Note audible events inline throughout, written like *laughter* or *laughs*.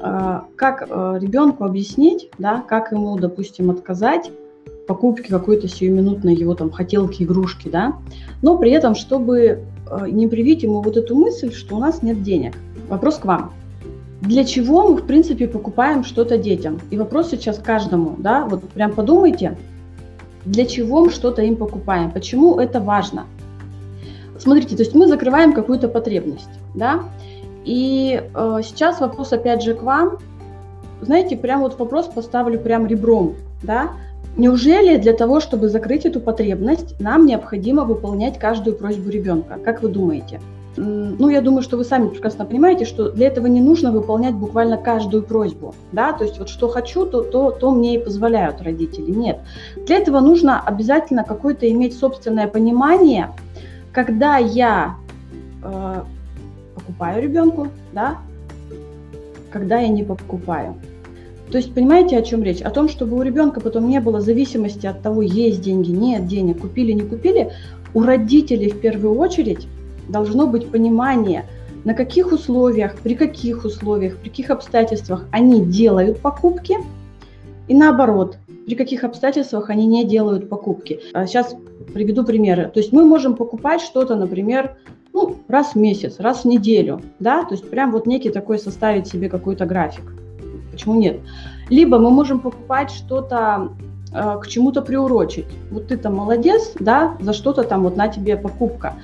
э, как э, ребенку объяснить, да, как ему, допустим, отказать покупки какой-то сиюминутной его там хотелки, игрушки, да, но при этом, чтобы не привить ему вот эту мысль, что у нас нет денег. Вопрос к вам. Для чего мы, в принципе, покупаем что-то детям? И вопрос сейчас каждому, да, вот прям подумайте, для чего мы что-то им покупаем, почему это важно. Смотрите, то есть мы закрываем какую-то потребность, да, и э, сейчас вопрос опять же к вам. Знаете, прям вот вопрос поставлю прям ребром, да. Неужели для того, чтобы закрыть эту потребность, нам необходимо выполнять каждую просьбу ребенка? Как вы думаете? Ну, я думаю, что вы сами прекрасно понимаете, что для этого не нужно выполнять буквально каждую просьбу, да, то есть вот что хочу, то, то, то мне и позволяют родители. Нет. Для этого нужно обязательно какое-то иметь собственное понимание, когда я э, покупаю ребенку, да, когда я не покупаю. То есть понимаете, о чем речь? О том, чтобы у ребенка потом не было зависимости от того, есть деньги, нет денег, купили, не купили. У родителей в первую очередь должно быть понимание, на каких условиях, при каких условиях, при каких обстоятельствах они делают покупки, и наоборот, при каких обстоятельствах они не делают покупки. Сейчас а приведу примеры. То есть мы можем покупать что-то, например, ну, раз в месяц, раз в неделю, да, то есть прям вот некий такой составить себе какой-то график. Почему нет? Либо мы можем покупать что-то э, к чему-то приурочить. Вот ты там молодец, да, за что-то там вот на тебе покупка.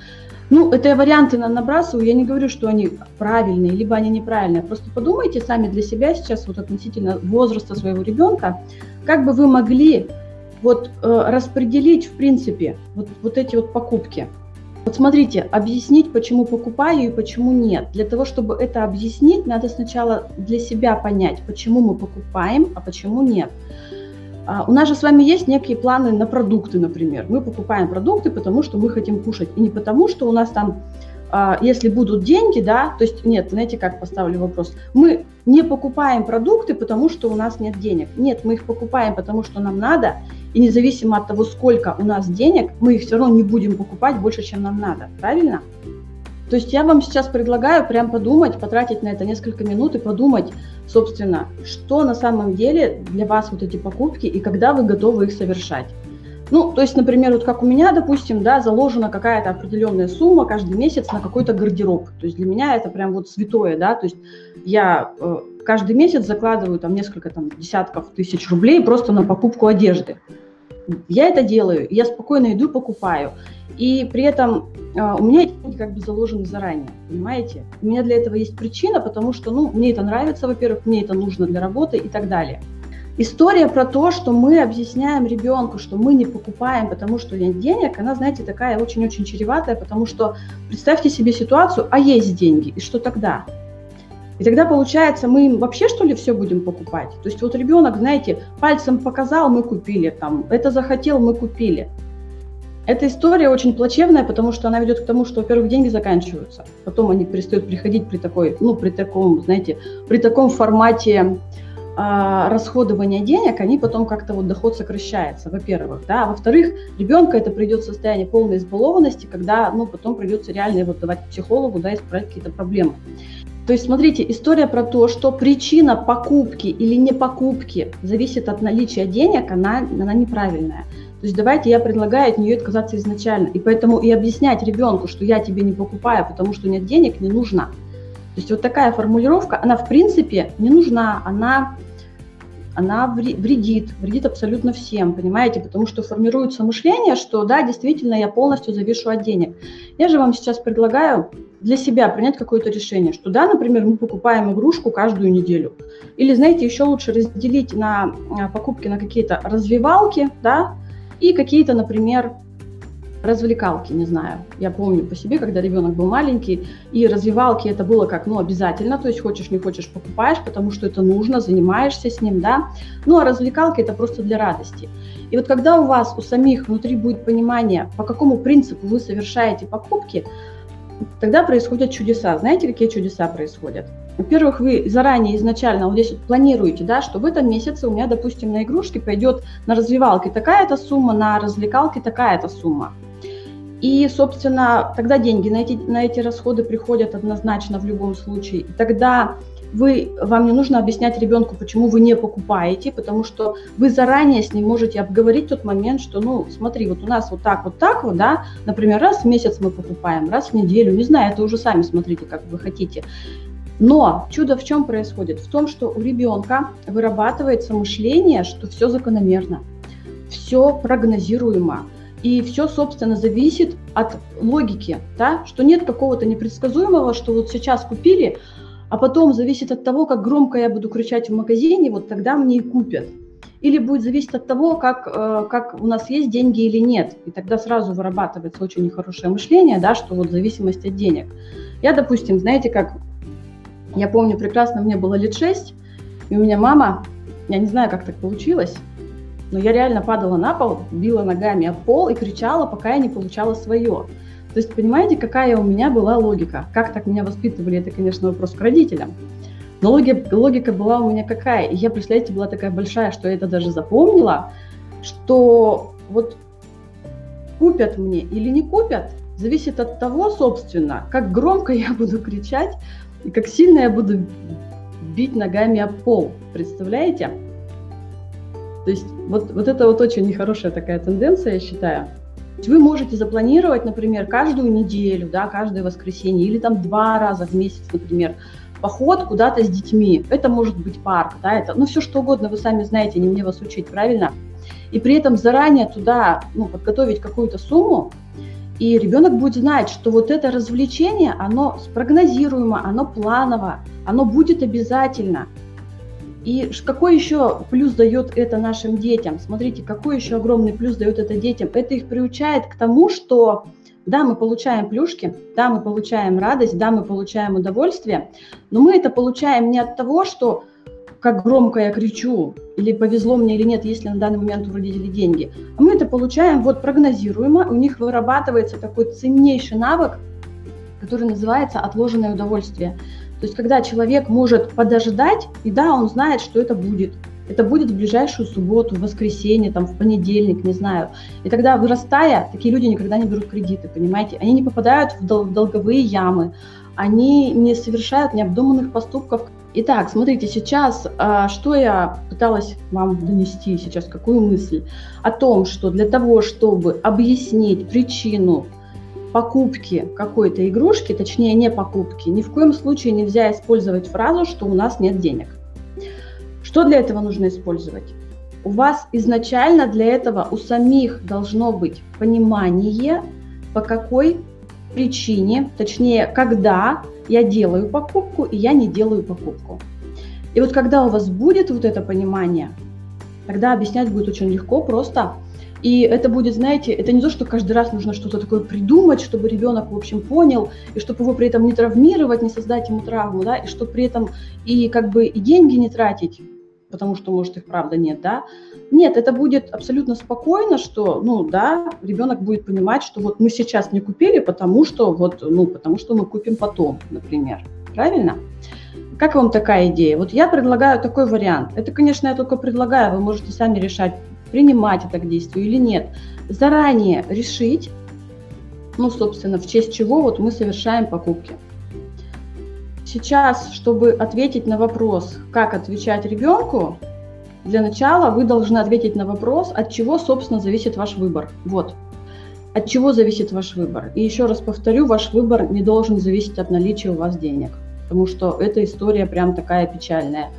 Ну, это я варианты на набрасываю, я не говорю, что они правильные, либо они неправильные. Просто подумайте сами для себя сейчас вот относительно возраста своего ребенка, как бы вы могли вот э, распределить, в принципе, вот, вот эти вот покупки. Вот смотрите, объяснить, почему покупаю и почему нет. Для того, чтобы это объяснить, надо сначала для себя понять, почему мы покупаем, а почему нет. А, у нас же с вами есть некие планы на продукты, например. Мы покупаем продукты, потому что мы хотим кушать, и не потому, что у нас там, а, если будут деньги, да, то есть нет, знаете, как поставлю вопрос. Мы не покупаем продукты, потому что у нас нет денег. Нет, мы их покупаем, потому что нам надо, и независимо от того, сколько у нас денег, мы их все равно не будем покупать больше, чем нам надо. Правильно? То есть я вам сейчас предлагаю прям подумать, потратить на это несколько минут и подумать, собственно, что на самом деле для вас вот эти покупки и когда вы готовы их совершать. Ну, то есть, например, вот как у меня, допустим, да, заложена какая-то определенная сумма каждый месяц на какой-то гардероб. То есть для меня это прям вот святое, да, то есть я э, каждый месяц закладываю там несколько там десятков тысяч рублей просто на покупку одежды. Я это делаю, я спокойно иду покупаю. И при этом э, у меня деньги как бы заложены заранее, понимаете? У меня для этого есть причина, потому что, ну, мне это нравится, во-первых, мне это нужно для работы и так далее. История про то, что мы объясняем ребенку, что мы не покупаем, потому что нет денег, она, знаете, такая очень-очень чреватая, потому что представьте себе ситуацию, а есть деньги, и что тогда? И тогда получается, мы им вообще что ли все будем покупать? То есть вот ребенок, знаете, пальцем показал, мы купили, там, это захотел, мы купили. Эта история очень плачевная, потому что она ведет к тому, что, во-первых, деньги заканчиваются, потом они перестают приходить при такой, ну, при таком, знаете, при таком формате а, расходования денег, они потом как-то вот доход сокращается, во-первых, да, а во-вторых, ребенка это придет в состояние полной избалованности, когда, ну, потом придется реально его давать психологу, да, исправлять какие-то проблемы. То есть, смотрите, история про то, что причина покупки или не покупки зависит от наличия денег, она, она неправильная. То есть давайте я предлагаю от нее отказаться изначально. И поэтому и объяснять ребенку, что я тебе не покупаю, потому что нет денег, не нужно. То есть вот такая формулировка, она в принципе не нужна, она, она вредит, вредит абсолютно всем, понимаете, потому что формируется мышление, что да, действительно, я полностью завишу от денег. Я же вам сейчас предлагаю для себя принять какое-то решение, что да, например, мы покупаем игрушку каждую неделю. Или, знаете, еще лучше разделить на а, покупки на какие-то развивалки, да, и какие-то, например, развлекалки, не знаю. Я помню по себе, когда ребенок был маленький, и развивалки это было как, ну, обязательно, то есть хочешь, не хочешь, покупаешь, потому что это нужно, занимаешься с ним, да. Ну, а развлекалки это просто для радости. И вот когда у вас, у самих внутри будет понимание, по какому принципу вы совершаете покупки, тогда происходят чудеса. Знаете, какие чудеса происходят? Во-первых, вы заранее изначально вот здесь вот планируете, да, что в этом месяце у меня, допустим, на игрушки пойдет на развивалки такая-то сумма, на развлекалки такая-то сумма. И, собственно, тогда деньги на эти, на эти расходы приходят однозначно в любом случае. И тогда вы, вам не нужно объяснять ребенку, почему вы не покупаете, потому что вы заранее с ним можете обговорить тот момент, что, ну, смотри, вот у нас вот так, вот так вот, да, например, раз в месяц мы покупаем, раз в неделю, не знаю, это уже сами смотрите, как вы хотите. Но чудо в чем происходит? В том, что у ребенка вырабатывается мышление, что все закономерно, все прогнозируемо, и все, собственно, зависит от логики, да? что нет какого-то непредсказуемого, что вот сейчас купили, а потом зависит от того, как громко я буду кричать в магазине, вот тогда мне и купят. Или будет зависеть от того, как, э, как у нас есть деньги или нет. И тогда сразу вырабатывается очень нехорошее мышление, да, что вот зависимость от денег. Я, допустим, знаете, как я помню прекрасно, мне было лет 6, и у меня мама, я не знаю, как так получилось, но я реально падала на пол, била ногами об пол и кричала, пока я не получала свое. То есть, понимаете, какая у меня была логика? Как так меня воспитывали, это, конечно, вопрос к родителям. Но логика, логика была у меня какая? И я, представляете, была такая большая, что я это даже запомнила, что вот купят мне или не купят, зависит от того, собственно, как громко я буду кричать и как сильно я буду бить ногами об пол. Представляете? То есть вот, вот это вот очень нехорошая такая тенденция, я считаю. Вы можете запланировать, например, каждую неделю, да, каждое воскресенье или там два раза в месяц, например, поход куда-то с детьми. Это может быть парк, да, это, ну, все что угодно, вы сами знаете, не мне вас учить, правильно? И при этом заранее туда, ну, подготовить какую-то сумму, и ребенок будет знать, что вот это развлечение, оно спрогнозируемо, оно планово, оно будет обязательно. И какой еще плюс дает это нашим детям? Смотрите, какой еще огромный плюс дает это детям? Это их приучает к тому, что да, мы получаем плюшки, да, мы получаем радость, да, мы получаем удовольствие, но мы это получаем не от того, что как громко я кричу, или повезло мне или нет, если на данный момент у родителей деньги. А мы это получаем вот прогнозируемо, у них вырабатывается такой ценнейший навык, который называется отложенное удовольствие. То есть, когда человек может подождать, и да, он знает, что это будет. Это будет в ближайшую субботу, в воскресенье, там, в понедельник, не знаю. И тогда, вырастая, такие люди никогда не берут кредиты, понимаете? Они не попадают в дол- долговые ямы, они не совершают необдуманных поступков. Итак, смотрите, сейчас, а, что я пыталась вам донести сейчас, какую мысль? О том, что для того, чтобы объяснить причину покупки какой-то игрушки, точнее не покупки, ни в коем случае нельзя использовать фразу, что у нас нет денег. Что для этого нужно использовать? У вас изначально для этого у самих должно быть понимание, по какой причине, точнее, когда я делаю покупку и я не делаю покупку. И вот когда у вас будет вот это понимание, тогда объяснять будет очень легко, просто и это будет, знаете, это не то, что каждый раз нужно что-то такое придумать, чтобы ребенок, в общем, понял, и чтобы его при этом не травмировать, не создать ему травму, да, и чтобы при этом и как бы и деньги не тратить, потому что, может, их правда нет, да. Нет, это будет абсолютно спокойно, что, ну, да, ребенок будет понимать, что вот мы сейчас не купили, потому что вот, ну, потому что мы купим потом, например. Правильно? Как вам такая идея? Вот я предлагаю такой вариант. Это, конечно, я только предлагаю, вы можете сами решать, принимать это к действию или нет, заранее решить, ну, собственно, в честь чего вот мы совершаем покупки. Сейчас, чтобы ответить на вопрос, как отвечать ребенку, для начала вы должны ответить на вопрос, от чего, собственно, зависит ваш выбор. Вот. От чего зависит ваш выбор? И еще раз повторю, ваш выбор не должен зависеть от наличия у вас денег, потому что эта история прям такая печальная.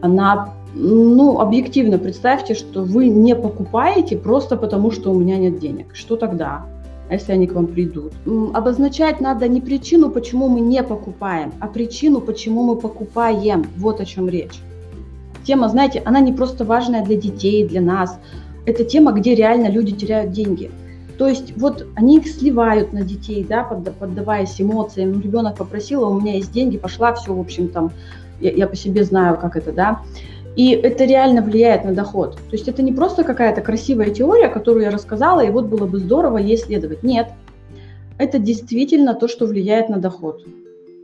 Она ну, объективно представьте, что вы не покупаете просто потому, что у меня нет денег. Что тогда? А если они к вам придут? Обозначать надо не причину, почему мы не покупаем, а причину, почему мы покупаем. Вот о чем речь. Тема, знаете, она не просто важная для детей, для нас. Это тема, где реально люди теряют деньги. То есть вот они их сливают на детей, да, поддаваясь эмоциям. Ребенок попросил, а у меня есть деньги, пошла, все, в общем, там, я, я по себе знаю, как это, да. И это реально влияет на доход. То есть это не просто какая-то красивая теория, которую я рассказала, и вот было бы здорово ей следовать. Нет, это действительно то, что влияет на доход.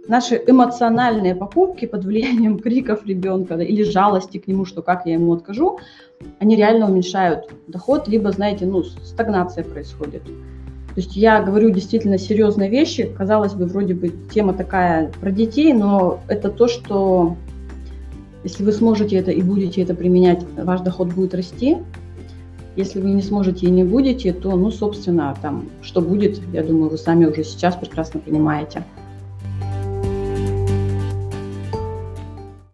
Наши эмоциональные покупки под влиянием *laughs* криков ребенка или жалости к нему, что как я ему откажу, они реально уменьшают доход, либо, знаете, ну, стагнация происходит. То есть я говорю действительно серьезные вещи. Казалось бы, вроде бы тема такая про детей, но это то, что Если вы сможете это и будете это применять, ваш доход будет расти. Если вы не сможете и не будете, то, ну, собственно, там, что будет, я думаю, вы сами уже сейчас прекрасно понимаете.